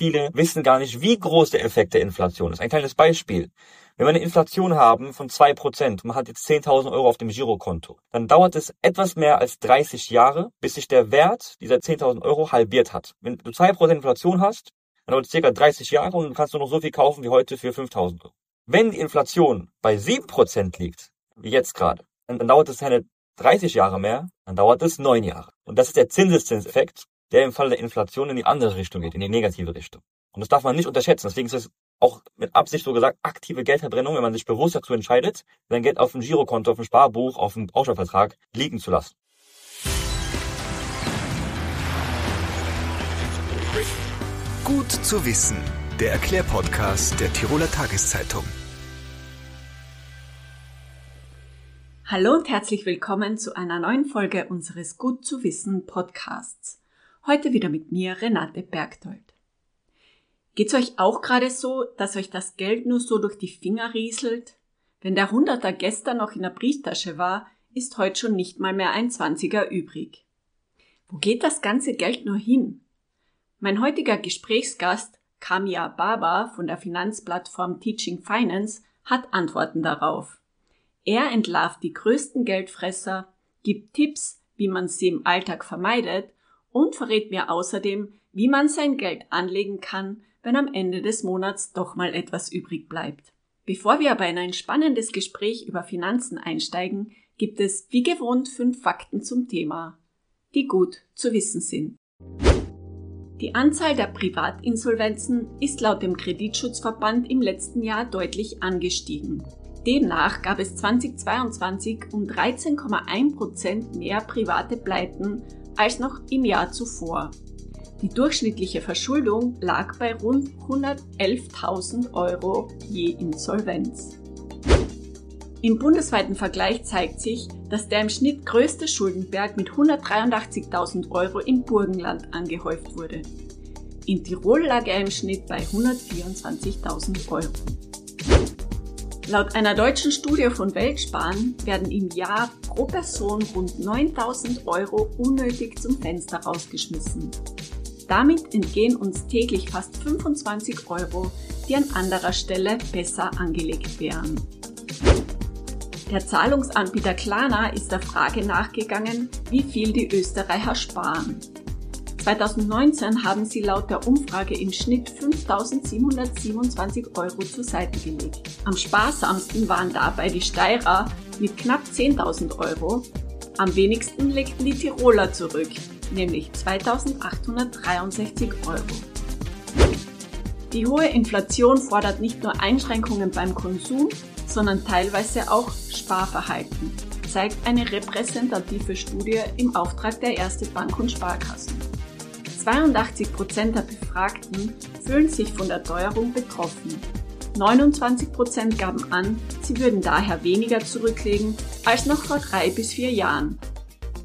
viele wissen gar nicht, wie groß der Effekt der Inflation ist. Ein kleines Beispiel. Wenn wir eine Inflation haben von zwei Prozent, man hat jetzt 10.000 Euro auf dem Girokonto, dann dauert es etwas mehr als 30 Jahre, bis sich der Wert dieser 10.000 Euro halbiert hat. Wenn du zwei Prozent Inflation hast, dann dauert es circa 30 Jahre und du kannst nur noch so viel kaufen wie heute für 5.000 Euro. Wenn die Inflation bei 7% liegt, wie jetzt gerade, dann, dann dauert es keine 30 Jahre mehr, dann dauert es 9 Jahre. Und das ist der Zinseszinseffekt, der im Fall der Inflation in die andere Richtung geht, in die negative Richtung. Und das darf man nicht unterschätzen. Deswegen ist es auch mit Absicht so gesagt aktive Geldverbrennung, wenn man sich bewusst dazu entscheidet, sein Geld auf dem Girokonto, auf dem Sparbuch, auf dem Bausparvertrag liegen zu lassen. Gut zu wissen. Der Erklärpodcast der Tiroler Tageszeitung. Hallo und herzlich willkommen zu einer neuen Folge unseres Gut zu wissen Podcasts. Heute wieder mit mir Renate Bergdold. Geht's euch auch gerade so, dass euch das Geld nur so durch die Finger rieselt? Wenn der Hunderter gestern noch in der Brieftasche war, ist heute schon nicht mal mehr ein Zwanziger übrig. Wo geht das ganze Geld nur hin? Mein heutiger Gesprächsgast, Kamia Baba von der Finanzplattform Teaching Finance, hat Antworten darauf. Er entlarvt die größten Geldfresser, gibt Tipps, wie man sie im Alltag vermeidet und verrät mir außerdem, wie man sein Geld anlegen kann, wenn am Ende des Monats doch mal etwas übrig bleibt. Bevor wir aber in ein spannendes Gespräch über Finanzen einsteigen, gibt es wie gewohnt fünf Fakten zum Thema, die gut zu wissen sind. Die Anzahl der Privatinsolvenzen ist laut dem Kreditschutzverband im letzten Jahr deutlich angestiegen. Demnach gab es 2022 um 13,1 Prozent mehr private Pleiten als noch im Jahr zuvor. Die durchschnittliche Verschuldung lag bei rund 111.000 Euro je Insolvenz. Im bundesweiten Vergleich zeigt sich, dass der im Schnitt größte Schuldenberg mit 183.000 Euro im Burgenland angehäuft wurde. In Tirol lag er im Schnitt bei 124.000 Euro. Laut einer deutschen Studie von Weltsparen werden im Jahr pro Person rund 9000 Euro unnötig zum Fenster rausgeschmissen. Damit entgehen uns täglich fast 25 Euro, die an anderer Stelle besser angelegt wären. Der Zahlungsanbieter Klarna ist der Frage nachgegangen, wie viel die Österreicher sparen. 2019 haben sie laut der Umfrage im Schnitt 5.727 Euro zur Seite gelegt. Am sparsamsten waren dabei die Steirer mit knapp 10.000 Euro. Am wenigsten legten die Tiroler zurück nämlich 2863 Euro. Die hohe Inflation fordert nicht nur Einschränkungen beim Konsum, sondern teilweise auch Sparverhalten, zeigt eine repräsentative Studie im Auftrag der Erste Bank und Sparkassen. 82 Prozent der Befragten fühlen sich von der Teuerung betroffen. 29 Prozent gaben an, sie würden daher weniger zurücklegen als noch vor drei bis vier Jahren.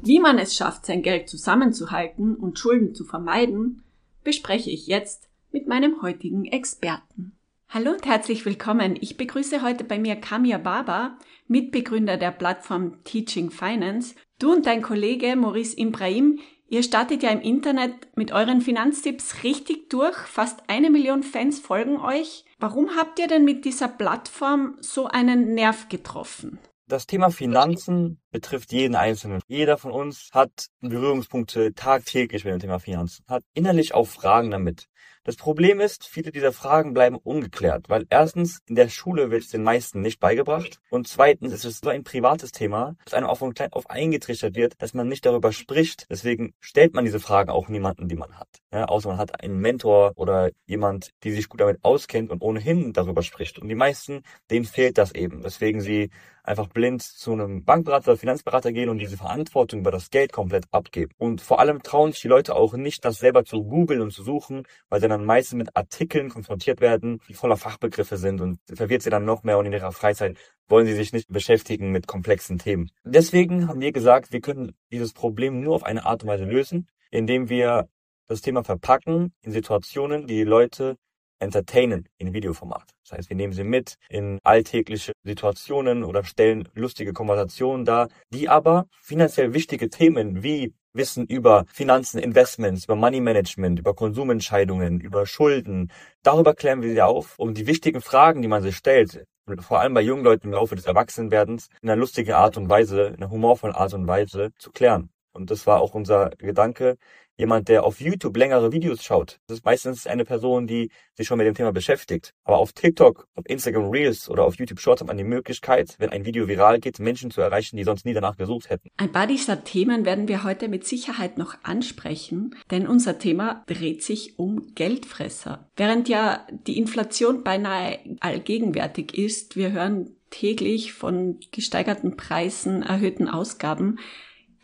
Wie man es schafft, sein Geld zusammenzuhalten und Schulden zu vermeiden, bespreche ich jetzt mit meinem heutigen Experten. Hallo und herzlich willkommen. Ich begrüße heute bei mir Kamia Baba, Mitbegründer der Plattform Teaching Finance. Du und dein Kollege Maurice Ibrahim, ihr startet ja im Internet mit euren Finanztipps richtig durch. Fast eine Million Fans folgen euch. Warum habt ihr denn mit dieser Plattform so einen Nerv getroffen? Das Thema Finanzen betrifft jeden Einzelnen. Jeder von uns hat Berührungspunkte tagtäglich mit dem Thema Finanzen, hat innerlich auch Fragen damit. Das Problem ist, viele dieser Fragen bleiben ungeklärt, weil erstens in der Schule wird es den meisten nicht beigebracht und zweitens ist es so ein privates Thema, dass einem auch von klein auf eingetrichtert wird, dass man nicht darüber spricht. Deswegen stellt man diese Fragen auch niemanden, die man hat. Ja, außer man hat einen Mentor oder jemand, die sich gut damit auskennt und ohnehin darüber spricht. Und die meisten, denen fehlt das eben, weswegen sie einfach blind zu einem Bankberater oder Finanzberater gehen und diese Verantwortung über das Geld komplett abgeben. Und vor allem trauen sich die Leute auch nicht, das selber zu googeln und zu suchen, weil sie dann meistens mit Artikeln konfrontiert werden, die voller Fachbegriffe sind und verwirrt sie dann noch mehr und in ihrer Freizeit wollen sie sich nicht beschäftigen mit komplexen Themen. Deswegen haben wir gesagt, wir können dieses Problem nur auf eine Art und Weise lösen, indem wir das Thema verpacken in Situationen, die Leute entertainen in Videoformat. Das heißt, wir nehmen sie mit in alltägliche Situationen oder stellen lustige Konversationen dar, die aber finanziell wichtige Themen wie Wissen über Finanzen, Investments, über Money Management, über Konsumentscheidungen, über Schulden. Darüber klären wir sie auf, um die wichtigen Fragen, die man sich stellt, vor allem bei jungen Leuten im Laufe des Erwachsenwerdens, in einer lustigen Art und Weise, in einer humorvollen Art und Weise zu klären. Und das war auch unser Gedanke, jemand, der auf YouTube längere Videos schaut. Das ist meistens eine Person, die sich schon mit dem Thema beschäftigt. Aber auf TikTok, auf Instagram Reels oder auf YouTube Shorts hat man die Möglichkeit, wenn ein Video viral geht, Menschen zu erreichen, die sonst nie danach gesucht hätten. Ein paar dieser Themen werden wir heute mit Sicherheit noch ansprechen, denn unser Thema dreht sich um Geldfresser. Während ja die Inflation beinahe allgegenwärtig ist, wir hören täglich von gesteigerten Preisen, erhöhten Ausgaben,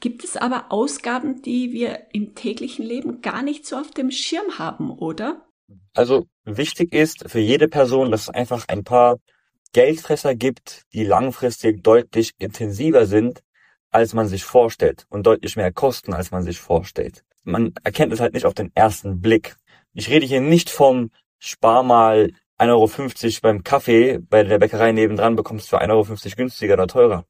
Gibt es aber Ausgaben, die wir im täglichen Leben gar nicht so auf dem Schirm haben, oder? Also wichtig ist für jede Person, dass es einfach ein paar Geldfresser gibt, die langfristig deutlich intensiver sind, als man sich vorstellt und deutlich mehr kosten, als man sich vorstellt. Man erkennt es halt nicht auf den ersten Blick. Ich rede hier nicht vom Spar mal 1,50 Euro beim Kaffee bei der Bäckerei nebendran bekommst du für 1,50 Euro günstiger oder teurer.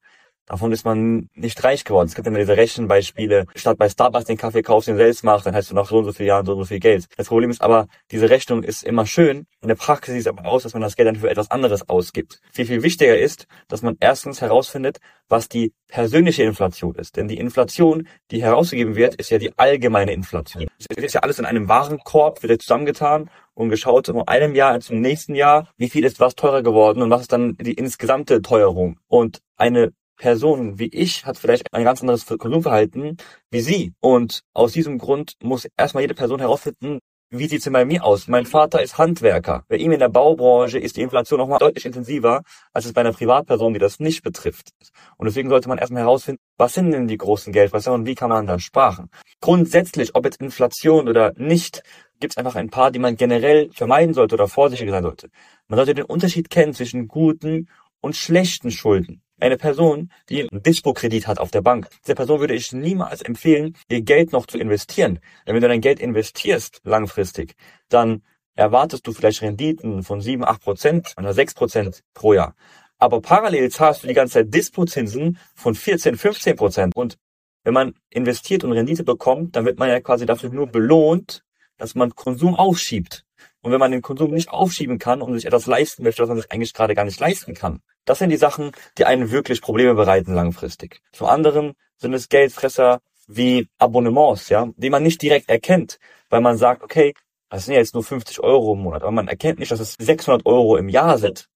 Davon ist man nicht reich geworden. Es gibt immer diese Rechenbeispiele. Statt bei Starbucks den Kaffee kaufst, den selbst machst, dann hast du nach so und so vielen Jahren so und so viel Geld. Das Problem ist aber, diese Rechnung ist immer schön. In der Praxis sieht es aber aus, dass man das Geld dann für etwas anderes ausgibt. Viel, viel wichtiger ist, dass man erstens herausfindet, was die persönliche Inflation ist. Denn die Inflation, die herausgegeben wird, ist ja die allgemeine Inflation. Es ist ja alles in einem Warenkorb, wird ja zusammengetan und geschaut von einem Jahr zum nächsten Jahr, wie viel ist was teurer geworden und was ist dann die insgesamte Teuerung. Und eine Person wie ich hat vielleicht ein ganz anderes Konsumverhalten wie Sie. Und aus diesem Grund muss erstmal jede Person herausfinden, wie sieht's denn bei mir aus? Mein Vater ist Handwerker. Bei ihm in der Baubranche ist die Inflation nochmal deutlich intensiver, als es bei einer Privatperson, die das nicht betrifft. Und deswegen sollte man erstmal herausfinden, was sind denn die großen Geldfresser und wie kann man da sparen? Grundsätzlich, ob jetzt Inflation oder nicht, gibt es einfach ein paar, die man generell vermeiden sollte oder vorsichtig sein sollte. Man sollte den Unterschied kennen zwischen guten und schlechten Schulden eine Person, die einen Dispo-Kredit hat auf der Bank, dieser Person würde ich niemals empfehlen, ihr Geld noch zu investieren. Denn wenn du dein Geld investierst langfristig, dann erwartest du vielleicht Renditen von 7, 8 Prozent oder 6 Prozent pro Jahr. Aber parallel zahlst du die ganze Zeit Dispo-Zinsen von 14, 15 Prozent. Und wenn man investiert und Rendite bekommt, dann wird man ja quasi dafür nur belohnt, dass man Konsum aufschiebt. Und wenn man den Konsum nicht aufschieben kann und sich etwas leisten möchte, was man sich eigentlich gerade gar nicht leisten kann, das sind die Sachen, die einen wirklich Probleme bereiten langfristig. Zum anderen sind es Geldfresser wie Abonnements, ja, die man nicht direkt erkennt, weil man sagt, okay, das sind ja jetzt nur 50 Euro im Monat, aber man erkennt nicht, dass es 600 Euro im Jahr sind.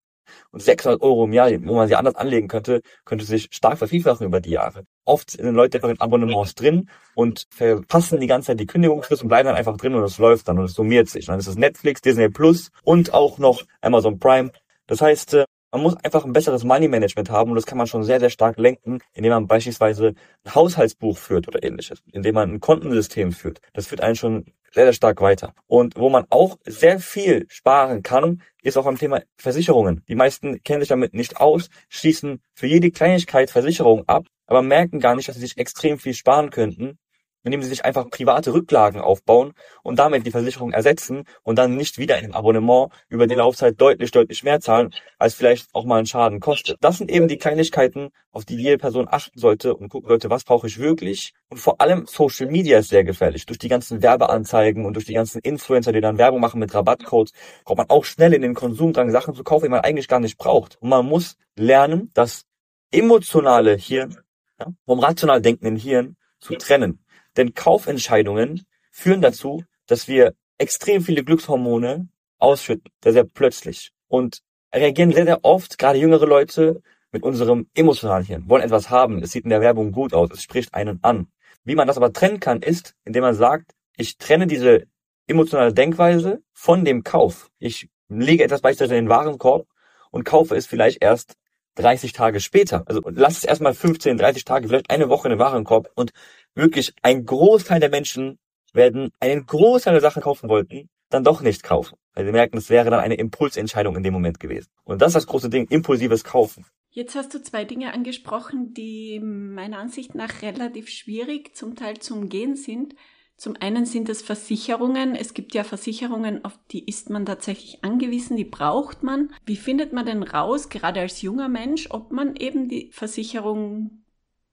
Und 600 Euro im Jahr, wo man sie anders anlegen könnte, könnte sich stark vervielfachen über die Jahre. Oft sind Leute einfach in Abonnements drin und verpassen die ganze Zeit die Kündigungsfrist und bleiben dann einfach drin und es läuft dann und es summiert sich. Und dann ist es Netflix, Disney Plus und auch noch Amazon Prime. Das heißt, äh, man muss einfach ein besseres Money Management haben und das kann man schon sehr, sehr stark lenken, indem man beispielsweise ein Haushaltsbuch führt oder ähnliches, indem man ein Kontensystem führt. Das führt einen schon sehr, sehr stark weiter. Und wo man auch sehr viel sparen kann, ist auch am Thema Versicherungen. Die meisten kennen sich damit nicht aus, schließen für jede Kleinigkeit Versicherungen ab, aber merken gar nicht, dass sie sich extrem viel sparen könnten, indem sie sich einfach private Rücklagen aufbauen und damit die Versicherung ersetzen und dann nicht wieder in einem Abonnement über die Laufzeit deutlich, deutlich mehr zahlen, als vielleicht auch mal ein Schaden kostet. Das sind eben die Kleinigkeiten, auf die jede Person achten sollte und gucken sollte, was brauche ich wirklich. Und vor allem Social Media ist sehr gefährlich. Durch die ganzen Werbeanzeigen und durch die ganzen Influencer, die dann Werbung machen mit Rabattcodes, kommt man auch schnell in den Konsumdrang, Sachen zu kaufen, die man eigentlich gar nicht braucht. Und man muss lernen, das emotionale Hirn ja, vom rational denkenden Hirn zu trennen. Denn Kaufentscheidungen führen dazu, dass wir extrem viele Glückshormone ausschütten, sehr, sehr plötzlich. Und reagieren sehr, sehr oft, gerade jüngere Leute, mit unserem emotionalen Hirn, wollen etwas haben, es sieht in der Werbung gut aus, es spricht einen an. Wie man das aber trennen kann, ist, indem man sagt, ich trenne diese emotionale Denkweise von dem Kauf. Ich lege etwas beispielsweise in den Warenkorb und kaufe es vielleicht erst 30 Tage später. Also lass es erstmal 15, 30 Tage, vielleicht eine Woche in den Warenkorb und wirklich ein Großteil der Menschen werden einen Großteil der Sachen kaufen wollten, dann doch nicht kaufen. Weil sie merken, es wäre dann eine Impulsentscheidung in dem Moment gewesen. Und das ist das große Ding, impulsives Kaufen. Jetzt hast du zwei Dinge angesprochen, die meiner Ansicht nach relativ schwierig zum Teil zu umgehen sind. Zum einen sind es Versicherungen. Es gibt ja Versicherungen, auf die ist man tatsächlich angewiesen, die braucht man. Wie findet man denn raus, gerade als junger Mensch, ob man eben die Versicherung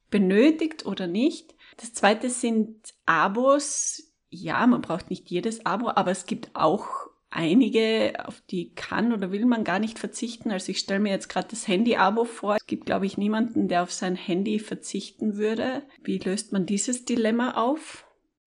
benötigt oder nicht? Das zweite sind Abos. Ja, man braucht nicht jedes Abo, aber es gibt auch einige, auf die kann oder will man gar nicht verzichten. Also ich stelle mir jetzt gerade das Handy-Abo vor. Es gibt, glaube ich, niemanden, der auf sein Handy verzichten würde. Wie löst man dieses Dilemma auf?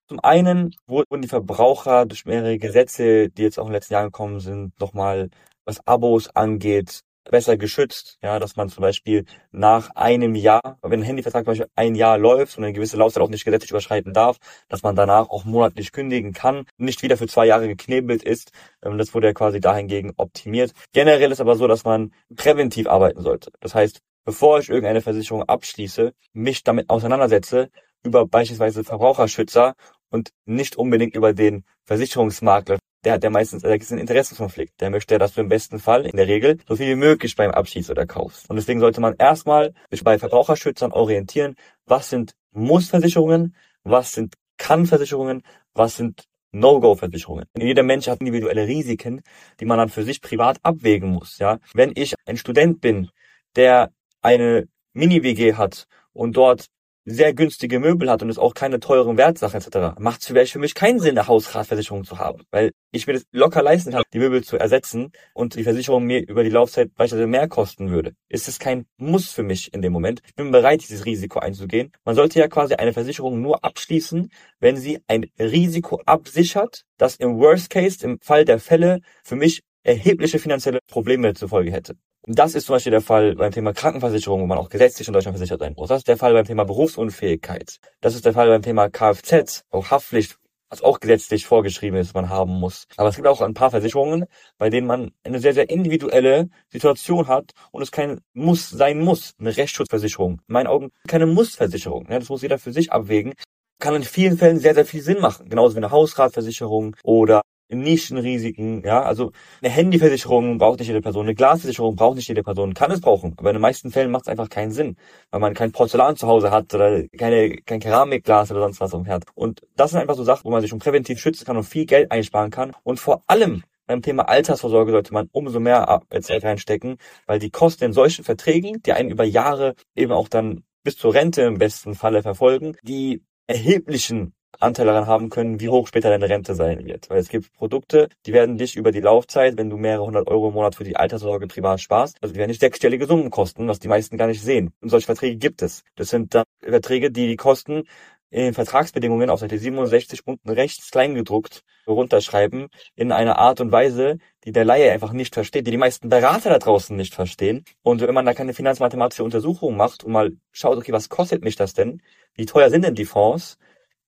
Zum einen wurden die Verbraucher durch mehrere Gesetze, die jetzt auch in den letzten Jahren gekommen sind, nochmal, was Abos angeht, besser geschützt, ja, dass man zum Beispiel nach einem Jahr, wenn ein Handyvertrag zum Beispiel ein Jahr läuft und eine gewisse Laufzeit auch nicht gesetzlich überschreiten darf, dass man danach auch monatlich kündigen kann, nicht wieder für zwei Jahre geknebelt ist. Ähm, das wurde ja quasi dahingegen optimiert. Generell ist aber so, dass man präventiv arbeiten sollte. Das heißt, bevor ich irgendeine Versicherung abschließe, mich damit auseinandersetze, über beispielsweise Verbraucherschützer und nicht unbedingt über den Versicherungsmakler. Der hat ja meistens, da ist ein Interessenskonflikt. Der möchte ja, dass du im besten Fall, in der Regel, so viel wie möglich beim Abschließ oder kaufst. Und deswegen sollte man erstmal sich bei Verbraucherschützern orientieren, was sind Muss-Versicherungen, was sind Kann-Versicherungen, was sind No-Go-Versicherungen. Jeder Mensch hat individuelle Risiken, die man dann für sich privat abwägen muss. Ja, wenn ich ein Student bin, der eine Mini-WG hat und dort sehr günstige Möbel hat und es auch keine teuren Wertsachen etc., macht es vielleicht für mich keinen Sinn, eine Hausratversicherung zu haben, weil ich mir das locker leisten kann, die Möbel zu ersetzen und die Versicherung mir über die Laufzeit beispielsweise mehr kosten würde. Ist es kein Muss für mich in dem Moment. Ich bin bereit, dieses Risiko einzugehen. Man sollte ja quasi eine Versicherung nur abschließen, wenn sie ein Risiko absichert, das im Worst Case, im Fall der Fälle, für mich erhebliche finanzielle Probleme zur Folge hätte. Das ist zum Beispiel der Fall beim Thema Krankenversicherung, wo man auch gesetzlich in Deutschland versichert sein muss. Das ist der Fall beim Thema Berufsunfähigkeit. Das ist der Fall beim Thema Kfz, auch Haftpflicht, was auch gesetzlich vorgeschrieben ist, man haben muss. Aber es gibt auch ein paar Versicherungen, bei denen man eine sehr, sehr individuelle Situation hat und es kein Muss sein muss. Eine Rechtsschutzversicherung. In meinen Augen keine Mussversicherung. Ja, das muss jeder für sich abwägen. Kann in vielen Fällen sehr, sehr viel Sinn machen. Genauso wie eine Hausratversicherung oder Nischenrisiken, ja, also eine Handyversicherung braucht nicht jede Person, eine Glasversicherung braucht nicht jede Person, kann es brauchen, aber in den meisten Fällen macht es einfach keinen Sinn, weil man kein Porzellan zu Hause hat oder keine, kein Keramikglas oder sonst was am Herd. Und das sind einfach so Sachen, wo man sich schon präventiv schützen kann und viel Geld einsparen kann und vor allem beim Thema Altersvorsorge sollte man umso mehr Zeit reinstecken, weil die Kosten in solchen Verträgen, die einen über Jahre eben auch dann bis zur Rente im besten Falle verfolgen, die erheblichen Anteil daran haben können, wie hoch später deine Rente sein wird. Weil es gibt Produkte, die werden dich über die Laufzeit, wenn du mehrere hundert Euro im Monat für die Alterssorge privat sparst, also die werden nicht sechsstellige Summen kosten, was die meisten gar nicht sehen. Und solche Verträge gibt es. Das sind dann Verträge, die die Kosten in Vertragsbedingungen auf Seite 67 unten rechts kleingedruckt runterschreiben in einer Art und Weise, die der Laie einfach nicht versteht, die die meisten Berater da draußen nicht verstehen. Und wenn man da keine finanzmathematische Untersuchung macht und mal schaut, okay, was kostet mich das denn? Wie teuer sind denn die Fonds?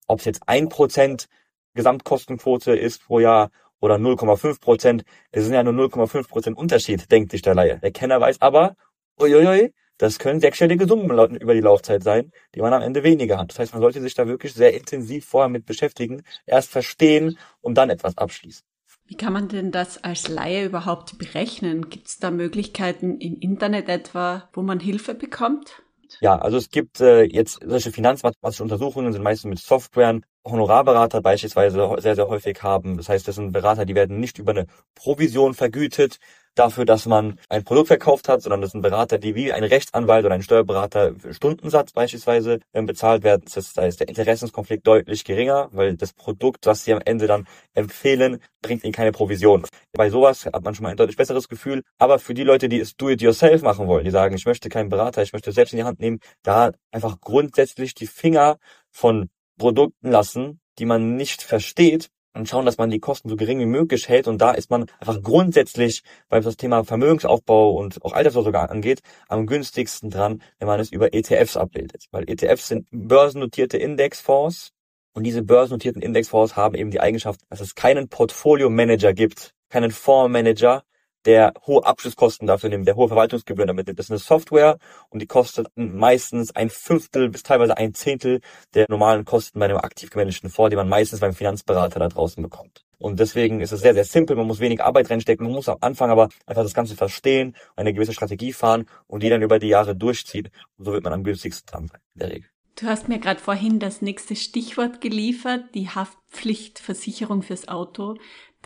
Ob es jetzt ein Prozent Gesamtkostenquote ist pro Jahr oder 0,5 Prozent, es sind ja nur 0,5 Prozent Unterschied, denkt sich der Laie. Der Kenner weiß aber, uiuiui, das können sechsstellige Summen über die Laufzeit sein, die man am Ende weniger hat. Das heißt, man sollte sich da wirklich sehr intensiv vorher mit beschäftigen, erst verstehen und dann etwas abschließen. Wie kann man denn das als Laie überhaupt berechnen? Gibt es da Möglichkeiten im Internet etwa, wo man Hilfe bekommt? Ja, also es gibt äh, jetzt solche finanzmathematischen Untersuchungen sind meistens mit Softwaren. Honorarberater beispielsweise sehr, sehr häufig haben. Das heißt, das sind Berater, die werden nicht über eine Provision vergütet dafür, dass man ein Produkt verkauft hat, sondern das sind Berater, die wie ein Rechtsanwalt oder ein Steuerberater Stundensatz beispielsweise ähm, bezahlt werden. Das heißt, der Interessenskonflikt deutlich geringer, weil das Produkt, was sie am Ende dann empfehlen, bringt ihnen keine Provision. Bei sowas hat man schon mal ein deutlich besseres Gefühl. Aber für die Leute, die es do-it-yourself machen wollen, die sagen, ich möchte keinen Berater, ich möchte selbst in die Hand nehmen, da einfach grundsätzlich die Finger von Produkten lassen, die man nicht versteht und schauen, dass man die Kosten so gering wie möglich hält. Und da ist man einfach grundsätzlich, weil das Thema Vermögensaufbau und auch Altersvorsorge angeht, am günstigsten dran, wenn man es über ETFs abbildet. Weil ETFs sind börsennotierte Indexfonds und diese börsennotierten Indexfonds haben eben die Eigenschaft, dass es keinen Portfolio-Manager gibt, keinen Fondsmanager, der hohe Abschlusskosten dafür nimmt, der hohe Verwaltungsgebühren damit nimmt. Das ist eine Software und die kostet meistens ein Fünftel bis teilweise ein Zehntel der normalen Kosten bei einem aktiv gemanagten Fonds, die man meistens beim Finanzberater da draußen bekommt. Und deswegen ist es sehr, sehr simpel. Man muss wenig Arbeit reinstecken. Man muss am Anfang aber einfach das Ganze verstehen, eine gewisse Strategie fahren und die dann über die Jahre durchzieht. Und so wird man am günstigsten dran sein, in der Regel. Du hast mir gerade vorhin das nächste Stichwort geliefert, die Haftpflichtversicherung fürs Auto.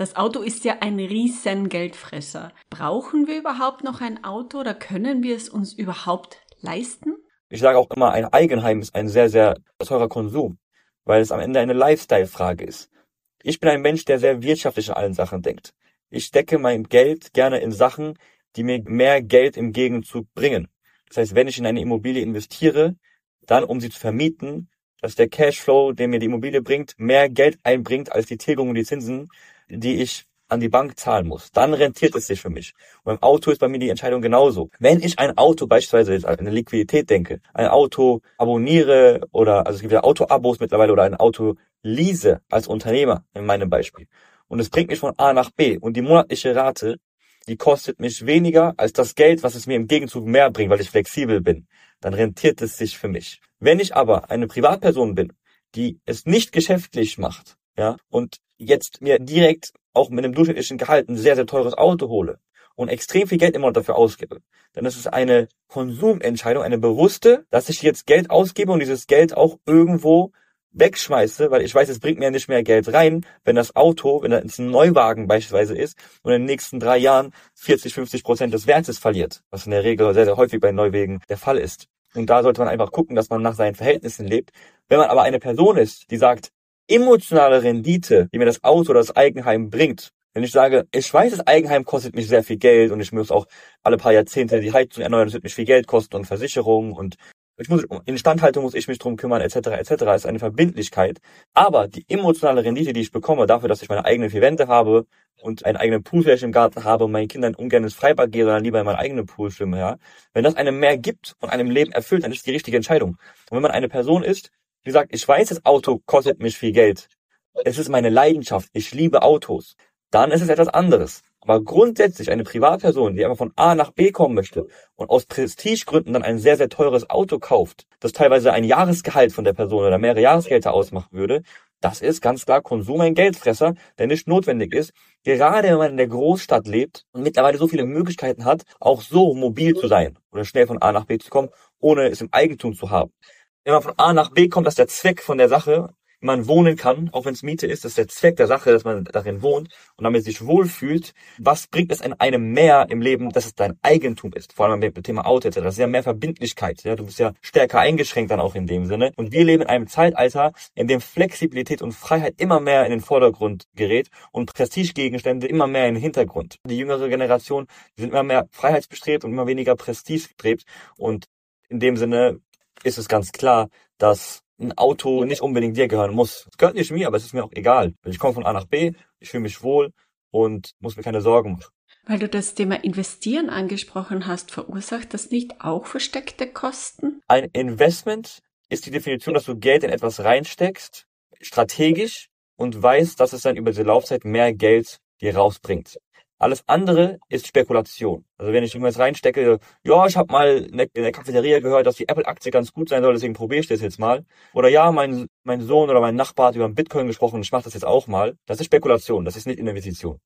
Das Auto ist ja ein riesen Geldfresser. Brauchen wir überhaupt noch ein Auto oder können wir es uns überhaupt leisten? Ich sage auch immer, ein Eigenheim ist ein sehr, sehr teurer Konsum, weil es am Ende eine Lifestyle-Frage ist. Ich bin ein Mensch, der sehr wirtschaftlich an allen Sachen denkt. Ich stecke mein Geld gerne in Sachen, die mir mehr Geld im Gegenzug bringen. Das heißt, wenn ich in eine Immobilie investiere, dann um sie zu vermieten, dass der Cashflow, den mir die Immobilie bringt, mehr Geld einbringt als die Tilgung und die Zinsen, die ich an die Bank zahlen muss. Dann rentiert es sich für mich. Und beim Auto ist bei mir die Entscheidung genauso. Wenn ich ein Auto beispielsweise an eine Liquidität denke, ein Auto abonniere oder, also es gibt ja Auto-Abos mittlerweile oder ein Auto lease als Unternehmer in meinem Beispiel. Und es bringt mich von A nach B und die monatliche Rate, die kostet mich weniger als das Geld, was es mir im Gegenzug mehr bringt, weil ich flexibel bin. Dann rentiert es sich für mich. Wenn ich aber eine Privatperson bin, die es nicht geschäftlich macht, ja, und jetzt mir direkt auch mit einem durchschnittlichen Gehalt ein sehr, sehr teures Auto hole und extrem viel Geld immer dafür ausgebe, dann ist es eine Konsumentscheidung, eine bewusste, dass ich jetzt Geld ausgebe und dieses Geld auch irgendwo wegschmeiße, weil ich weiß, es bringt mir nicht mehr Geld rein, wenn das Auto, wenn das ein Neuwagen beispielsweise ist und in den nächsten drei Jahren 40, 50 Prozent des Wertes verliert, was in der Regel sehr, sehr häufig bei Neuwagen der Fall ist. Und da sollte man einfach gucken, dass man nach seinen Verhältnissen lebt. Wenn man aber eine Person ist, die sagt, emotionale Rendite, die mir das Auto oder das Eigenheim bringt. Wenn ich sage, ich weiß, das Eigenheim kostet mich sehr viel Geld und ich muss auch alle paar Jahrzehnte die Heizung erneuern, das wird mich viel Geld kosten und Versicherung und ich muss, Instandhaltung muss ich mich drum kümmern, etc., etc., ist eine Verbindlichkeit. Aber die emotionale Rendite, die ich bekomme, dafür, dass ich meine eigenen vier Wände habe und einen eigenen Poolfläche im Garten habe und meinen Kindern ungern ins Freibad gehe, sondern lieber in meinen eigenen Pool schwimme, ja. Wenn das einem mehr gibt und einem Leben erfüllt, dann ist die richtige Entscheidung. Und wenn man eine Person ist, wie gesagt, ich weiß, das Auto kostet mich viel Geld. Es ist meine Leidenschaft. Ich liebe Autos. Dann ist es etwas anderes. Aber grundsätzlich eine Privatperson, die einfach von A nach B kommen möchte und aus Prestigegründen dann ein sehr, sehr teures Auto kauft, das teilweise ein Jahresgehalt von der Person oder mehrere Jahresgelder ausmachen würde, das ist ganz klar Konsum ein Geldfresser, der nicht notwendig ist. Gerade wenn man in der Großstadt lebt und mittlerweile so viele Möglichkeiten hat, auch so mobil zu sein oder schnell von A nach B zu kommen, ohne es im Eigentum zu haben wenn man von A nach B kommt, dass der Zweck von der Sache, man wohnen kann, auch wenn es Miete ist, das ist der Zweck der Sache, dass man darin wohnt und damit sich wohlfühlt. Was bringt es in einem mehr im Leben, dass es dein Eigentum ist? Vor allem beim Thema Auto etc. Das ist ja mehr Verbindlichkeit. Ja? Du bist ja stärker eingeschränkt dann auch in dem Sinne. Und wir leben in einem Zeitalter, in dem Flexibilität und Freiheit immer mehr in den Vordergrund gerät und Prestigegegenstände immer mehr in den Hintergrund. Die jüngere Generation die sind immer mehr freiheitsbestrebt und immer weniger prestigestrebt und in dem Sinne ist es ganz klar, dass ein Auto nicht unbedingt dir gehören muss. Es gehört nicht mir, aber es ist mir auch egal. Ich komme von A nach B, ich fühle mich wohl und muss mir keine Sorgen machen. Weil du das Thema Investieren angesprochen hast, verursacht das nicht auch versteckte Kosten? Ein Investment ist die Definition, dass du Geld in etwas reinsteckst, strategisch und weißt, dass es dann über die Laufzeit mehr Geld dir rausbringt. Alles andere ist Spekulation. Also wenn ich irgendwas reinstecke, ja, ich habe mal in der Cafeteria gehört, dass die Apple-Aktie ganz gut sein soll, deswegen probiere ich das jetzt mal. Oder ja, mein, mein Sohn oder mein Nachbar hat über Bitcoin gesprochen, ich mache das jetzt auch mal. Das ist Spekulation, das ist nicht Investition.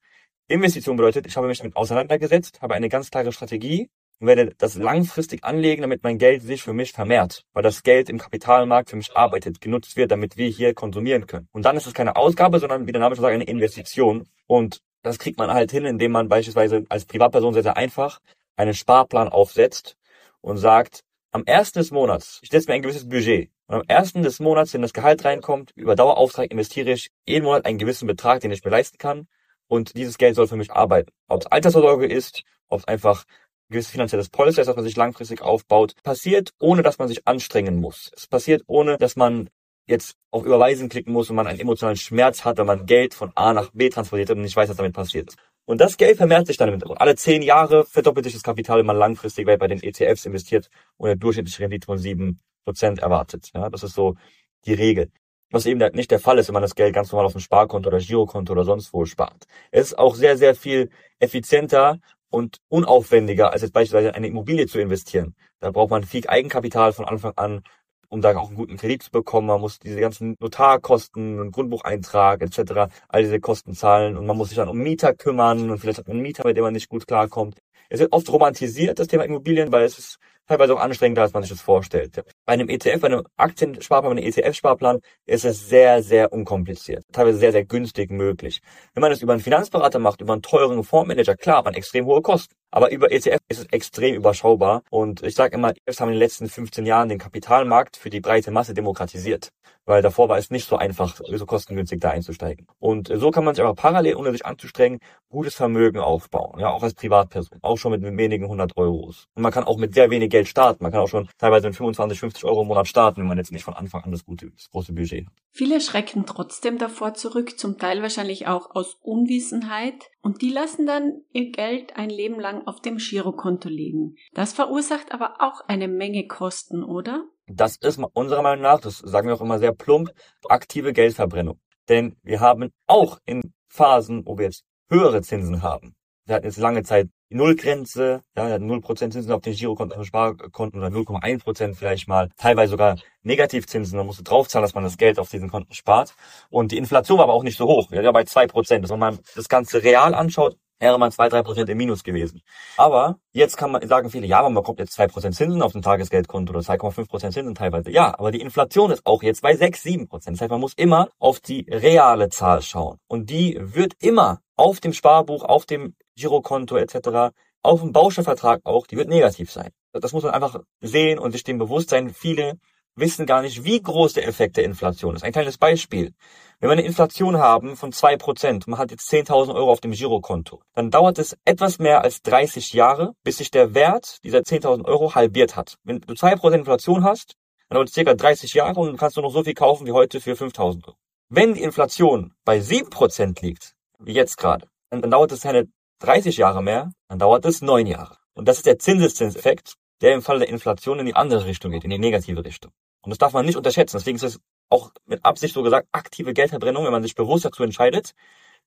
Investition bedeutet, ich habe mich damit auseinandergesetzt, habe eine ganz klare Strategie und werde das langfristig anlegen, damit mein Geld sich für mich vermehrt, weil das Geld im Kapitalmarkt für mich arbeitet, genutzt wird, damit wir hier konsumieren können. Und dann ist es keine Ausgabe, sondern wie der Name schon sagt, eine Investition. Und das kriegt man halt hin, indem man beispielsweise als Privatperson sehr, sehr einfach einen Sparplan aufsetzt und sagt, am ersten des Monats, ich setze mir ein gewisses Budget. Und am ersten des Monats, wenn das Gehalt reinkommt, über Dauerauftrag investiere ich jeden Monat einen gewissen Betrag, den ich mir leisten kann. Und dieses Geld soll für mich arbeiten. Ob es Altersvorsorge ist, ob es einfach ein gewisses finanzielles Polster ist, das man sich langfristig aufbaut, passiert, ohne dass man sich anstrengen muss. Es passiert, ohne dass man jetzt auf Überweisen klicken muss und man einen emotionalen Schmerz hat, wenn man Geld von A nach B transportiert und nicht weiß, was damit passiert ist. Und das Geld vermehrt sich dann im Hintergrund. Alle zehn Jahre verdoppelt sich das Kapital, wenn man langfristig bei den ETFs investiert und eine durchschnittliche Rendite von sieben Prozent erwartet. Ja, das ist so die Regel. Was eben nicht der Fall ist, wenn man das Geld ganz normal auf dem Sparkonto oder Girokonto oder sonst wo spart. Es ist auch sehr, sehr viel effizienter und unaufwendiger, als jetzt beispielsweise eine Immobilie zu investieren. Da braucht man viel Eigenkapital von Anfang an um da auch einen guten Kredit zu bekommen. Man muss diese ganzen Notarkosten, einen Grundbucheintrag etc., all diese Kosten zahlen und man muss sich dann um Mieter kümmern und vielleicht hat man einen Mieter, mit dem man nicht gut klarkommt. Es wird oft romantisiert, das Thema Immobilien, weil es ist teilweise auch anstrengender, als man sich das vorstellt. Bei einem ETF, bei einem Aktiensparplan, bei einem ETF-Sparplan ist es sehr, sehr unkompliziert. Teilweise sehr, sehr günstig möglich. Wenn man das über einen Finanzberater macht, über einen teuren Fondsmanager, klar, man extrem hohe Kosten. Aber über ETF ist es extrem überschaubar. Und ich sage immer, ETFs haben in den letzten 15 Jahren den Kapitalmarkt für die breite Masse demokratisiert. Weil davor war es nicht so einfach, so kostengünstig da einzusteigen. Und so kann man sich aber parallel, ohne sich anzustrengen, gutes Vermögen aufbauen. Ja, auch als Privatperson. Auch schon mit wenigen hundert Euros. Und man kann auch mit sehr wenig Geld starten. Man kann auch schon teilweise mit 25, 50 Euro im Monat starten, wenn man jetzt nicht von Anfang an das gute, das große Budget hat. Viele schrecken trotzdem davor zurück, zum Teil wahrscheinlich auch aus Unwissenheit. Und die lassen dann ihr Geld ein Leben lang auf dem Girokonto liegen. Das verursacht aber auch eine Menge Kosten, oder? Das ist unserer Meinung nach, das sagen wir auch immer sehr plump, aktive Geldverbrennung. Denn wir haben auch in Phasen, wo wir jetzt höhere Zinsen haben. Wir hatten jetzt lange Zeit die Nullgrenze, ja, wir hatten 0% Zinsen auf den Girokonten, auf Sparkonten oder 0,1% vielleicht mal, teilweise sogar Negativzinsen, man musste draufzahlen, dass man das Geld auf diesen Konten spart. Und die Inflation war aber auch nicht so hoch, ja bei 2%. Also wenn man das Ganze real anschaut, wäre man zwei, drei Prozent im Minus gewesen. Aber jetzt kann man sagen viele, ja, aber man kommt jetzt zwei Prozent Zinsen auf dem Tagesgeldkonto oder 2,5 Prozent Zinsen teilweise. Ja, aber die Inflation ist auch jetzt bei sechs, sieben Prozent. Das heißt, man muss immer auf die reale Zahl schauen. Und die wird immer auf dem Sparbuch, auf dem Girokonto etc., auf dem Baustellvertrag auch, die wird negativ sein. Das muss man einfach sehen und sich dem bewusst sein. Viele wissen gar nicht, wie groß der Effekt der Inflation ist. Ein kleines Beispiel. Wenn wir eine Inflation haben von zwei Prozent, man hat jetzt 10.000 Euro auf dem Girokonto, dann dauert es etwas mehr als 30 Jahre, bis sich der Wert dieser 10.000 Euro halbiert hat. Wenn du zwei Prozent Inflation hast, dann dauert es circa 30 Jahre und dann kannst du noch so viel kaufen wie heute für 5.000 Euro. Wenn die Inflation bei sieben Prozent liegt, wie jetzt gerade, dann dauert es keine 30 Jahre mehr, dann dauert es neun Jahre. Und das ist der Zinseszinseffekt, der im Fall der Inflation in die andere Richtung geht, in die negative Richtung. Und das darf man nicht unterschätzen. Deswegen ist es auch mit Absicht so gesagt aktive Geldverbrennung, wenn man sich bewusst dazu entscheidet,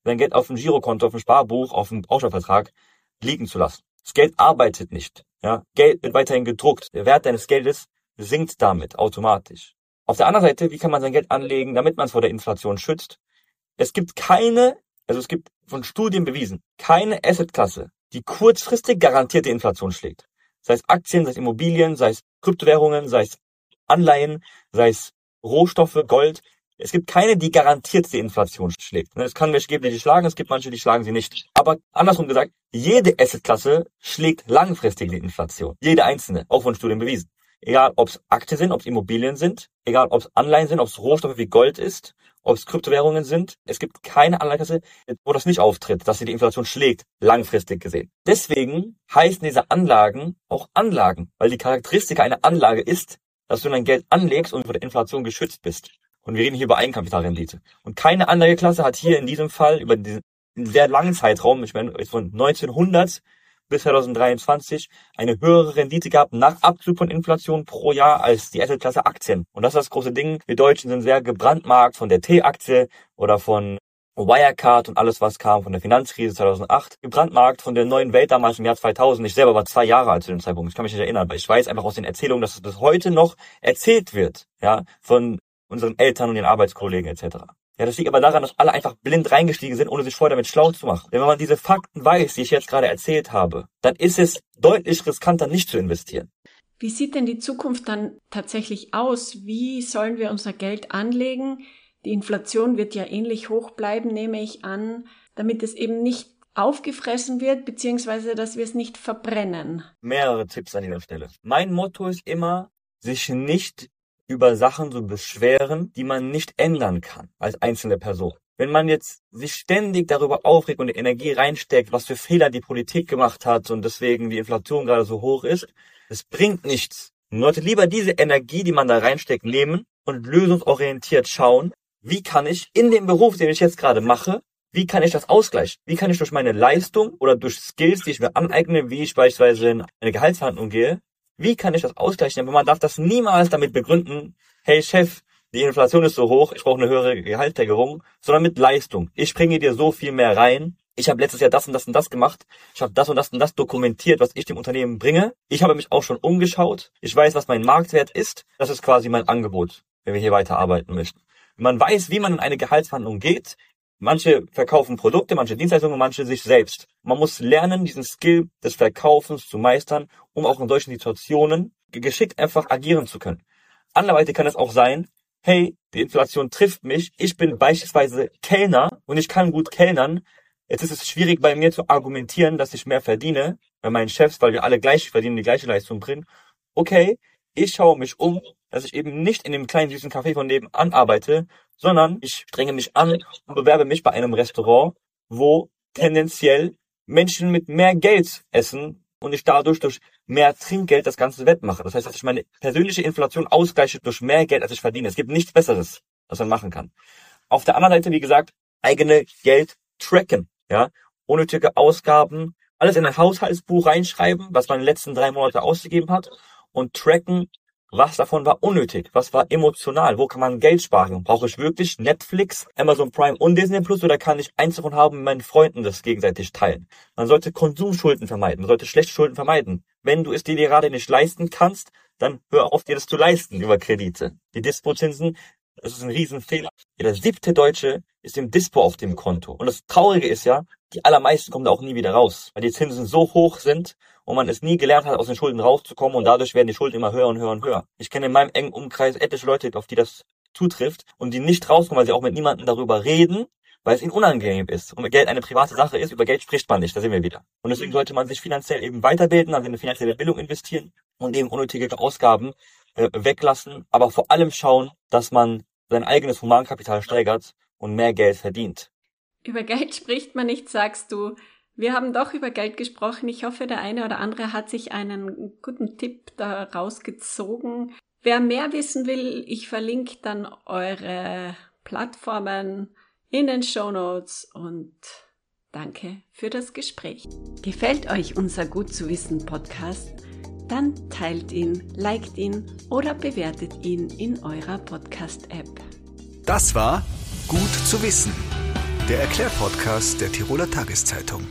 sein Geld auf dem Girokonto, auf dem Sparbuch, auf dem Bausparvertrag liegen zu lassen. Das Geld arbeitet nicht. Ja, Geld wird weiterhin gedruckt. Der Wert deines Geldes sinkt damit automatisch. Auf der anderen Seite, wie kann man sein Geld anlegen, damit man es vor der Inflation schützt? Es gibt keine, also es gibt von Studien bewiesen, keine Assetklasse, die kurzfristig garantierte Inflation schlägt. Sei es Aktien, sei es Immobilien, sei es Kryptowährungen, sei es Anleihen, sei es Rohstoffe, Gold. Es gibt keine, die garantiert die Inflation schlägt. Es kann welche geben, die die schlagen, es gibt manche, die schlagen sie nicht. Aber andersrum gesagt, jede Assetklasse schlägt langfristig die Inflation. Jede einzelne, auch von Studien bewiesen. Egal, ob es Aktien sind, ob es Immobilien sind, egal, ob es Anleihen sind, ob es Rohstoffe wie Gold ist, ob es Kryptowährungen sind. Es gibt keine Anleihenklasse, wo das nicht auftritt, dass sie die Inflation schlägt, langfristig gesehen. Deswegen heißen diese Anlagen auch Anlagen, weil die Charakteristik einer Anlage ist, dass du dein Geld anlegst und vor der Inflation geschützt bist. Und wir reden hier über Eigenkapitalrendite. Und keine Anlageklasse hat hier in diesem Fall über diesen sehr langen Zeitraum, ich meine von 1900 bis 2023, eine höhere Rendite gehabt nach Abzug von Inflation pro Jahr als die Assetklasse Aktien. Und das ist das große Ding. Wir Deutschen sind sehr gebrandmarkt von der T-Aktie oder von Wirecard und alles, was kam von der Finanzkrise 2008, gebrandmarkt von der neuen Welt damals im Jahr 2000. Ich selber war zwei Jahre alt zu dem Zeitpunkt. Ich kann mich nicht erinnern, aber ich weiß einfach aus den Erzählungen, dass es bis heute noch erzählt wird, ja, von unseren Eltern und den Arbeitskollegen etc. Ja, das liegt aber daran, dass alle einfach blind reingestiegen sind, ohne sich vorher damit schlau zu machen. Denn wenn man diese Fakten weiß, die ich jetzt gerade erzählt habe, dann ist es deutlich riskanter, nicht zu investieren. Wie sieht denn die Zukunft dann tatsächlich aus? Wie sollen wir unser Geld anlegen? Die Inflation wird ja ähnlich hoch bleiben, nehme ich an, damit es eben nicht aufgefressen wird, beziehungsweise dass wir es nicht verbrennen. Mehrere Tipps an dieser Stelle. Mein Motto ist immer, sich nicht über Sachen zu beschweren, die man nicht ändern kann als einzelne Person. Wenn man jetzt sich ständig darüber aufregt und Energie reinsteckt, was für Fehler die Politik gemacht hat und deswegen die Inflation gerade so hoch ist, es bringt nichts. Man sollte lieber diese Energie, die man da reinsteckt, nehmen und lösungsorientiert schauen, wie kann ich in dem Beruf, den ich jetzt gerade mache, wie kann ich das ausgleichen? Wie kann ich durch meine Leistung oder durch Skills, die ich mir aneigne, wie ich beispielsweise in eine Gehaltsverhandlung gehe, wie kann ich das ausgleichen? Aber man darf das niemals damit begründen, hey Chef, die Inflation ist so hoch, ich brauche eine höhere Gehaltssteigerung, sondern mit Leistung. Ich bringe dir so viel mehr rein. Ich habe letztes Jahr das und das und das gemacht. Ich habe das und das und das dokumentiert, was ich dem Unternehmen bringe. Ich habe mich auch schon umgeschaut. Ich weiß, was mein Marktwert ist. Das ist quasi mein Angebot, wenn wir hier weiter arbeiten möchten. Man weiß, wie man in eine Gehaltsverhandlung geht, Manche verkaufen Produkte, manche Dienstleistungen, manche sich selbst. Man muss lernen, diesen Skill des Verkaufens zu meistern, um auch in solchen Situationen geschickt einfach agieren zu können. Anderweitig kann es auch sein, hey, die Inflation trifft mich, ich bin beispielsweise Kellner und ich kann gut kellnern. Jetzt ist es schwierig bei mir zu argumentieren, dass ich mehr verdiene bei meinen Chefs, weil wir alle gleich verdienen, die gleiche Leistung bringen. Okay, ich schaue mich um, dass ich eben nicht in dem kleinen süßen Café von nebenan arbeite, sondern ich strenge mich an und bewerbe mich bei einem Restaurant, wo tendenziell Menschen mit mehr Geld essen und ich dadurch durch mehr Trinkgeld das Ganze wettmache. Das heißt, dass ich meine persönliche Inflation ausgleiche durch mehr Geld, als ich verdiene. Es gibt nichts Besseres, was man machen kann. Auf der anderen Seite, wie gesagt, eigene Geld tracken, ja, unnötige Ausgaben, alles in ein Haushaltsbuch reinschreiben, was man in den letzten drei Monate ausgegeben hat und tracken, was davon war unnötig? Was war emotional? Wo kann man Geld sparen? Brauche ich wirklich Netflix, Amazon Prime und Disney Plus oder kann ich eins davon haben, mit meinen Freunden das gegenseitig teilen? Man sollte Konsumschulden vermeiden. Man sollte schlechte Schulden vermeiden. Wenn du es dir gerade nicht leisten kannst, dann hör auf, dir das zu leisten über Kredite. Die Dispozinsen, das ist ein Riesenfehler. Jeder siebte Deutsche ist im Dispo auf dem Konto. Und das Traurige ist ja, die allermeisten kommen da auch nie wieder raus, weil die Zinsen so hoch sind und man es nie gelernt hat, aus den Schulden rauszukommen und dadurch werden die Schulden immer höher und höher und höher. Ich kenne in meinem engen Umkreis etliche Leute, auf die das zutrifft und die nicht rauskommen, weil sie auch mit niemandem darüber reden, weil es ihnen unangenehm ist. Und Geld eine private Sache ist, über Geld spricht man nicht, da sind wir wieder. Und deswegen sollte man sich finanziell eben weiterbilden, also in eine finanzielle Bildung investieren und eben unnötige Ausgaben äh, weglassen, aber vor allem schauen, dass man sein eigenes Humankapital steigert und mehr Geld verdient. Über Geld spricht man nicht, sagst du. Wir haben doch über Geld gesprochen. Ich hoffe, der eine oder andere hat sich einen guten Tipp daraus gezogen. Wer mehr wissen will, ich verlinke dann eure Plattformen in den Show Notes und danke für das Gespräch. Gefällt euch unser Gut zu wissen Podcast? Dann teilt ihn, liked ihn oder bewertet ihn in eurer Podcast-App. Das war Gut zu wissen, der Erklärpodcast der Tiroler Tageszeitung.